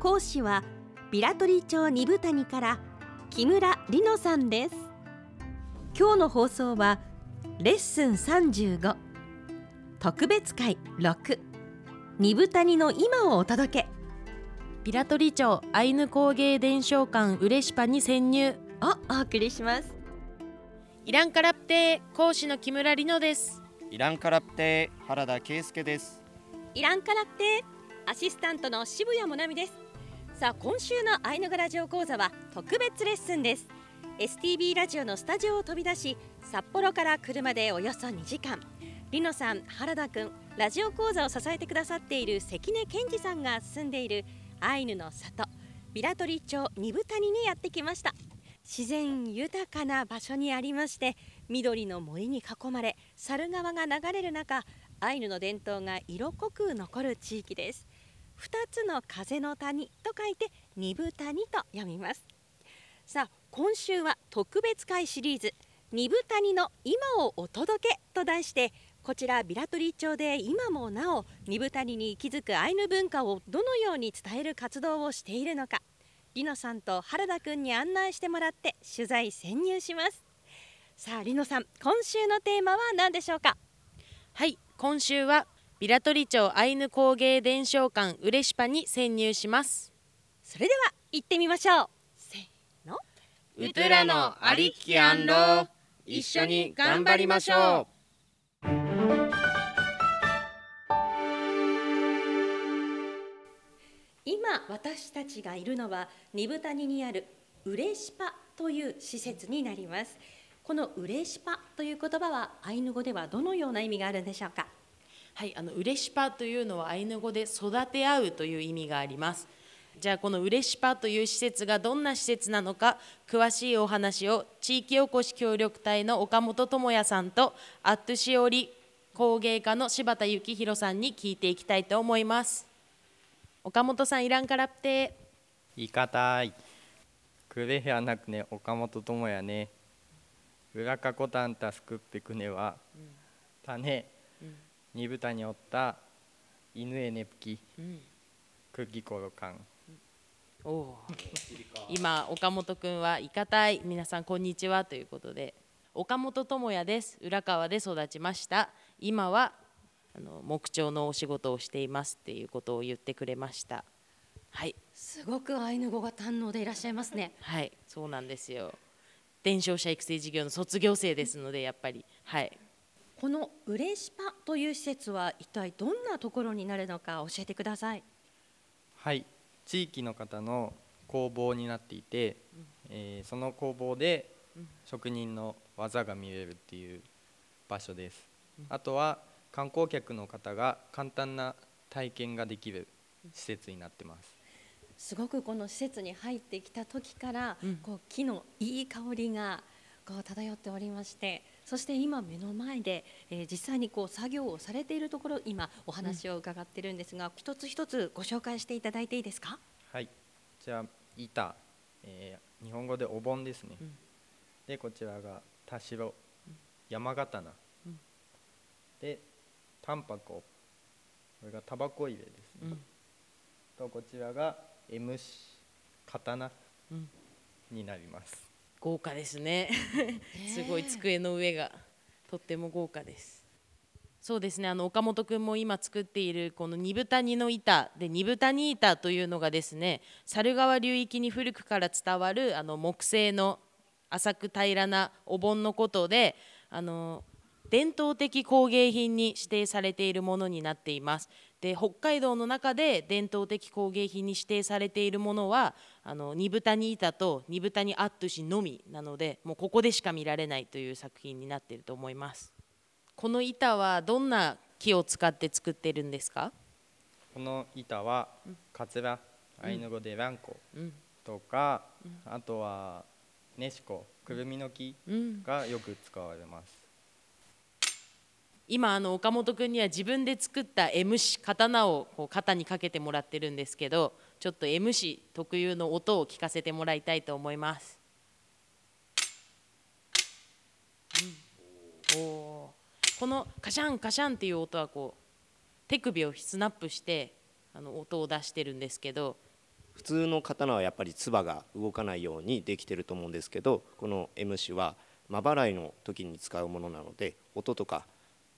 講師はビラトリ町二部谷から木村里乃さんです。今日の放送はレッスン35特別会6二部谷の今をお届け。ビラトリ町アイヌ工芸伝承館ウレシパに潜入。をお送りします。イランカラプテー講師の木村里乃です。イランカラプテー原田圭介です。イランカラプテーアシスタントの渋谷もなみですさあ今週のアイヌ語ラジオ講座は特別レッスンです。STB ラジオのスタジオを飛び出し札幌から車でおよそ2時間。リノさん原田くんラジオ講座を支えてくださっている関根健二さんが住んでいるアイヌの里ビラトリ町二部谷にやってきました。自然豊かな場所にありまして緑の森に囲まれ猿川が流れる中アイヌの伝統が色濃く残る地域です。二つの風の谷と書いて二部谷と読みます。さあ今週は特別会シリーズ二部谷の今をお届けと題してこちらビラトリ町で今もなお二部谷に息づくアイヌ文化をどのように伝える活動をしているのかリノさんと原田くんに案内してもらって取材潜入します。さあリノさん今週のテーマは何でしょうか？はい今週はビラトリ町アイヌ工芸伝承館ウレシパに潜入します。それでは行ってみましょう。せーの。ウトゥラのありきアンロー一緒に頑張りましょう。今私たちがいるのは二部谷にあるウレシパという施設になります。このウレシパという言葉はアイヌ語ではどのような意味があるんでしょうか？はいあのウレシパというのはアイヌ語で育て合うという意味があります。じゃあこのウレシパという施設がどんな施設なのか詳しいお話を地域おこし協力隊の岡本智也さんとアットシオリ工芸家の柴田幸宏さんに聞いていきたいと思います。岡本さんいらんからって。言い方い。くれへあなくね岡本智也ね。裏かこたんたすくってくねは、種、二ぶたにおった犬えねぷき、くきころかん。おお今岡本くんはいかたい皆さんこんにちはということで。岡本智也です。浦川で育ちました。今はあの木彫のお仕事をしていますっていうことを言ってくれました。はい。すごくアイヌ語が堪能でいらっしゃいますね。はい。そうなんですよ。伝承者育成事業の卒業生ですのでやっぱり。はいこのウレシパという施設は一体どんなところになるのか教えてください。はい。地域の方の工房になっていて、えーその工房で職人の技が見れるっていう場所です、あとは観光客の方が簡単な体験ができる施設になってます。すごくこの施設に入ってきた時から、うん。こう木のいい香りがこう漂っておりましてそして今目の前で、えー実際にこう作業をされているところ今お話を伺ってるんですが、一つ一つご紹介していただいていいですか？はい。じゃあ板、えー日本語でお盆ですね、うん。でこちらが田代。山刀、うん。でタンパコこれがタバコ入れですね、うん。とこちらが M し刀うん。になります、豪華ですね。すごい机の上がとっても豪華です。そうですね。あの岡本くんも今作っているこの二部谷の板で二部谷板というのがですね猿川流域に古くから伝わるあの木製の浅く平らなお盆のことであの伝統的工芸品に指定されているものになっていますで北海道の中で伝統的工芸品に指定されているものはあの二部谷板と二部谷アットゥシのみなのでもうここでしか見られないという作品になっていると思います。この板はどんな木を使って作ってるんですか？この板はカツラアイヌ語でランコうん。とか、あとはネシコくるみの木うん。がよく使われます今あの岡本君には自分で作った M 詞刀をこう肩にかけてもらってるんですけどちょっと M 詞特有の音を聞かせてもらいたいと思います、うん。おこのカシャンカシャンっていう音はこう手首をスナップしてあの音を出してるんですけど。普通の刀はやっぱり唾が動かないようにできてると思うんですけどこの M 詞は真払いの時に使うものなので音とか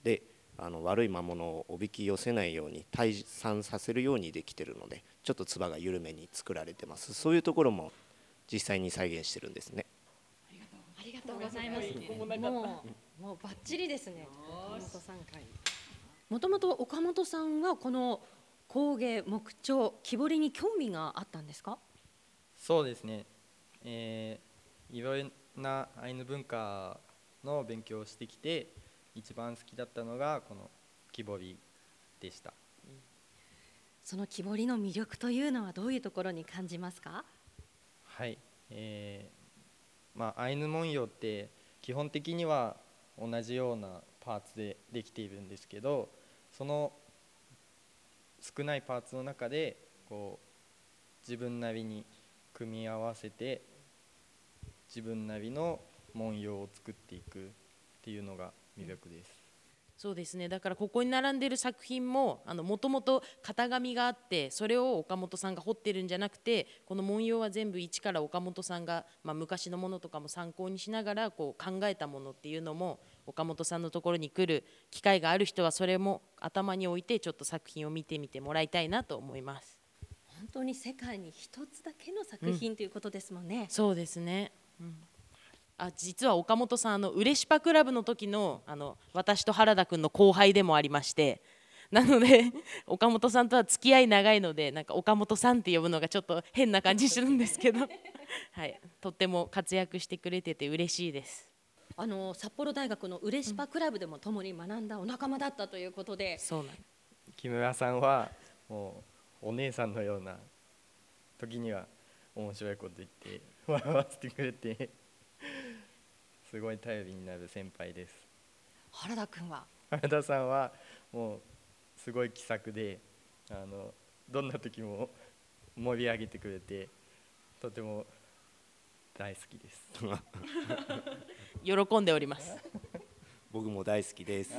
であの悪い魔物をおびき寄せないように退散させるようにできてるのでちょっと唾が緩めに作られてますそういうところも実際に再現してるんですねありがとうございます。もうもうバッチリですね。岡本さん会。もともと岡本さんはこの工芸木彫木彫りに興味があったんですか？そうですね、えーいろいろなアイヌ文化の勉強をしてきて一番好きだったのがこの木彫りでしたその木彫りの魅力というのはどういうところに感じますか？はい、えーまあ、アイヌ文様って基本的には同じようなパーツでできているんですけどその少ないパーツの中でこう自分なりに組み合わせて自分なりの文様を作っていくっていうのが魅力です。そうですねだからここに並んでる作品ももともと型紙があってそれを岡本さんが彫ってるんじゃなくてこの文様は全部一から岡本さんが、まあ、昔のものとかも参考にしながらこう考えたものっていうのも岡本さんのところに来る機会がある人はそれも頭に置いてちょっと作品を見てみてもらいたいなと思います。本当に世界に一つだけの作品ということですもんね。そうですね、うんあ実は岡本さんあのウレシパクラブの時のあの私と原田君の後輩でもありましてなので 岡本さんとは付き合い長いのでなんか岡本さんって呼ぶのがちょっと変な感じするんですけど、はい、とっても活躍してくれてて嬉しいです。あの札幌大学のウレシパクラブでも共に学んだお仲間だったということで、そうなん。木村さんはもうお姉さんのような時には面白いこと言って笑わせてくれてすごい頼りになる先輩です。原田君は？原田さんはもうすごい気さくであのどんな時も盛り上げてくれてとても大好きです。喜んでおります。僕も大好きです。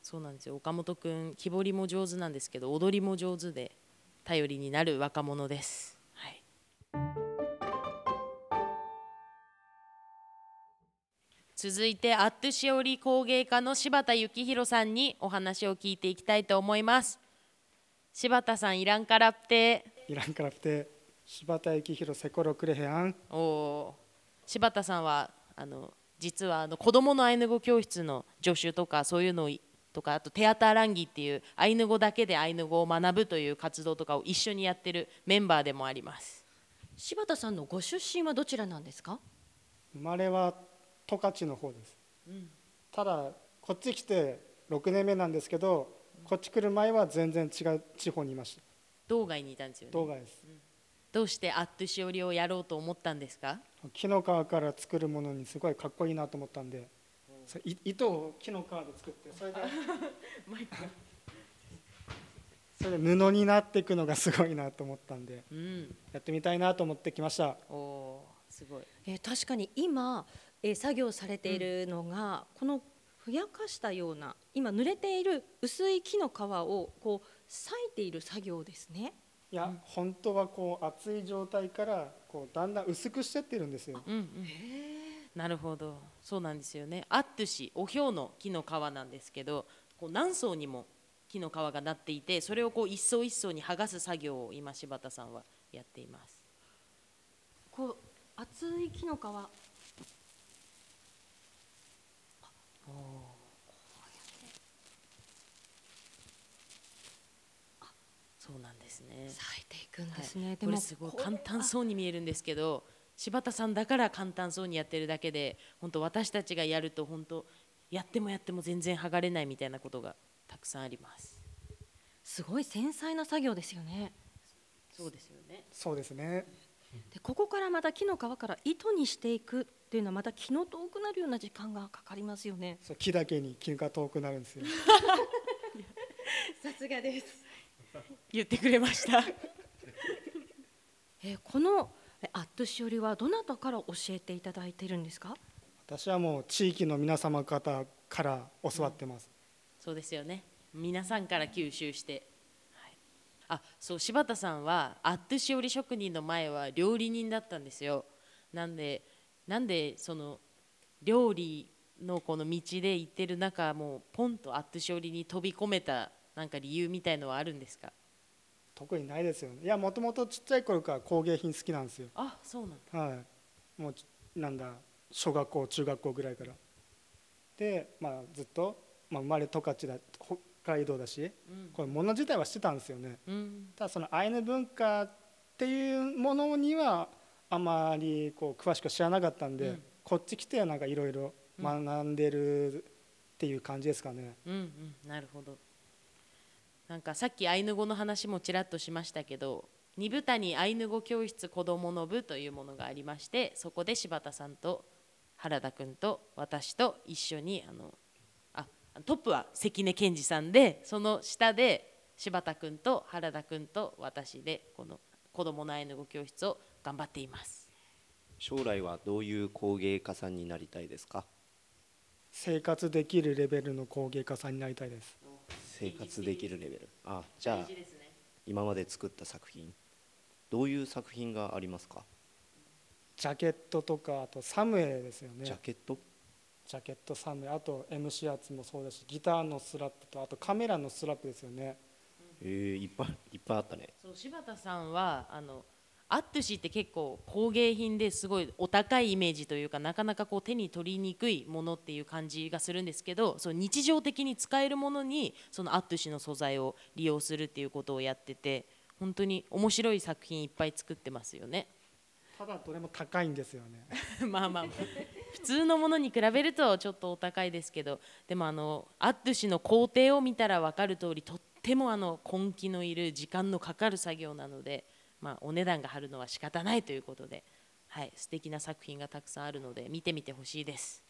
そうなんですよ。岡本君木彫りも上手なんですけど踊りも上手で頼りになる若者です。続いてアットゥシオリ工芸家の柴田幸宏さんにお話を聞いていきたいと思います。柴田さんいらんからって。イランから来て。柴田幸宏セコロクレヘアンお柴田さんはあの実はあの子どものアイヌ語教室の助手とかそういうのをいとかあとテアターランギっていうアイヌ語だけでアイヌ語を学ぶという活動とかを一緒にやってるメンバーでもあります。柴田さんのご出身はどちらなんですか？生まれは十勝の方です、ただこっち来て6年目なんですけどこっち来る前は全然違う地方にいました。道外にいたんですよね。道外です。どうしてアットゥシオリをやろうと思ったんですか？木の皮から作るものにすごいかっこいいなと思ったんでそれい糸を木の皮で作ってそれで それで布になっていくのがすごいなと思ったんでうん。やってみたいなと思ってきました。おすごい。えー確かに今、えー作業されているのが、このふやかしたような今濡れている薄い木の皮をこう裂いている作業ですね。いや、本当はこう熱い状態からこうだんだん薄くしてってるんですよ。うんうん。なるほど。そうなんですよね。アットゥシおひょうの木の皮なんですけどこう何層にも木の皮がなっていてそれをこう一層一層に剥がす作業を今柴田さんはやっています。こう厚い木の皮そうなんですね。裂いていくんですね。でこれすごい簡単そうに見えるんですけど柴田さんだから簡単そうにやってるだけで本当私たちがやると本当やってもやっても全然剥がれないみたいなことがたくさんあります。すごい繊細な作業ですよね。そうですよね。そうですね。でここからまた木の皮から糸にしていくっていうのはまた気の遠くなるような時間がかかりますよね。そう木だけに木が遠くなるんですよ。さすがです、言ってくれました。えーこのえアットしおりはどなたから教えていただいてるんですか？私はもう地域の皆様方から教わってます、そうですよね。皆さんから吸収して、はい、あそう柴田さんはアットしおり職人の前は料理人だったんですよ。なんでなんでその料理のこの道で行ってる中もうポンとアットしおりに飛び込めたなんか理由みたいのはあるんですか？特にないですよね。いやもともとちっちゃい頃から工芸品好きなんですよ。あそうなんだ。はい。もうちなんだ小学校中学校ぐらいから。でまあずっと、まあ、生まれ十勝だ北海道だし、うん。これ物自体はしてたんですよね。うん。ただそのアイヌ文化っていうものにはあまりこう詳しく知らなかったんで、うん。こっち来てなんかいろいろ学んでるっていう感じですかね、うんうん。なるほどなんかさっきアイヌ語の話もちらっとしましたけど二部谷アイヌ語教室子どもの部というものがありましてそこで柴田さんと原田君と私と一緒にあのあトップは関根健二さんでその下で柴田君と原田君と私でこの子どものアイヌ語教室を頑張っています。将来はどういう工芸家さんになりたいですか？生活できるレベルの工芸家さんになりたいです生活できるレベル。あじゃあ今まで作った作品どういう作品がありますか、ジャケットとかあとサムエですよね。ジャケット？ジャケットサムエあと MC アツもそうだしギターのスラップとあとカメラのスラップですよね。えー、いっぱいいっぱいあったね。そう柴田さんはあのアットゥシって結構工芸品ですごいお高いイメージというかなかなかこう手に取りにくいものっていう感じがするんですけどそう日常的に使えるものにそのアットゥシの素材を利用するっていうことをやってて本当に面白い作品いっぱい作ってますよね。ただどれも高いんですよね まあまあまあ普通のものに比べるとちょっとお高いですけどでもあのアットゥシの工程を見たら分かる通りとってもあの根気のいる時間のかかる作業なので、まあ、お値段が張るのは仕方ないということで、はい、素敵な作品がたくさんあるので見てみてほしいです。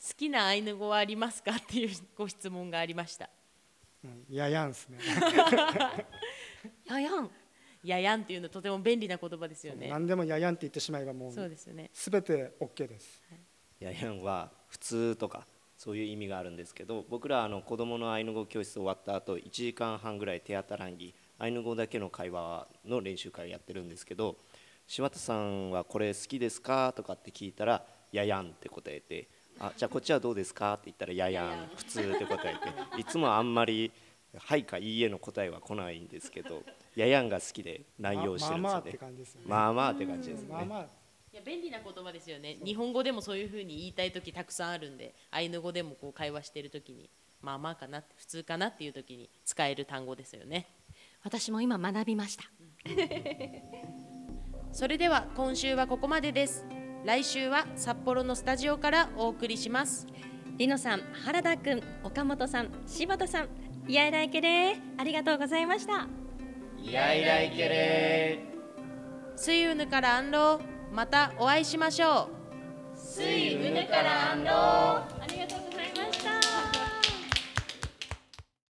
好きなアイヌ語はありますかっていうご質問がありました。うんややんすね。ややん。ややんっていうのとても便利な言葉ですよね。何でもややんって言ってしまえばもうそうですよね。全て OK です。ヤヤンは普通とかそういう意味があるんですけど僕らあの子どものアイヌ語教室終わった後1時間半ぐらい手当たらんぎアイヌ語だけの会話の練習会やってるんですけど柴田さんはこれ好きですか？とかって聞いたら「ヤヤン」って答えて「あじゃあこっちはどうですか?」って言ったら「ヤヤン普通」って答えていつもあんまり「はい」か「いいえ」の答えは来ないんですけどヤヤンが好きで内容してるんですよね。まあまあって感じですよね。まあまあって感じですね。まあまあ。いや便利な言葉ですよね。日本語でもそういうふうに言いたい時たくさんあるんでアイヌ語でもこう会話してる時にまあまあかな普通かなっていう時に使える単語ですよね私も今学びました。それでは今週はここまでです。来週は札幌のスタジオからお送りします。りのさん原田くん岡本さん柴田さんいやいらいけれありがとうございました。いやいらいけれスイウヌからアンローまたお会いしましょう。水うぬから安老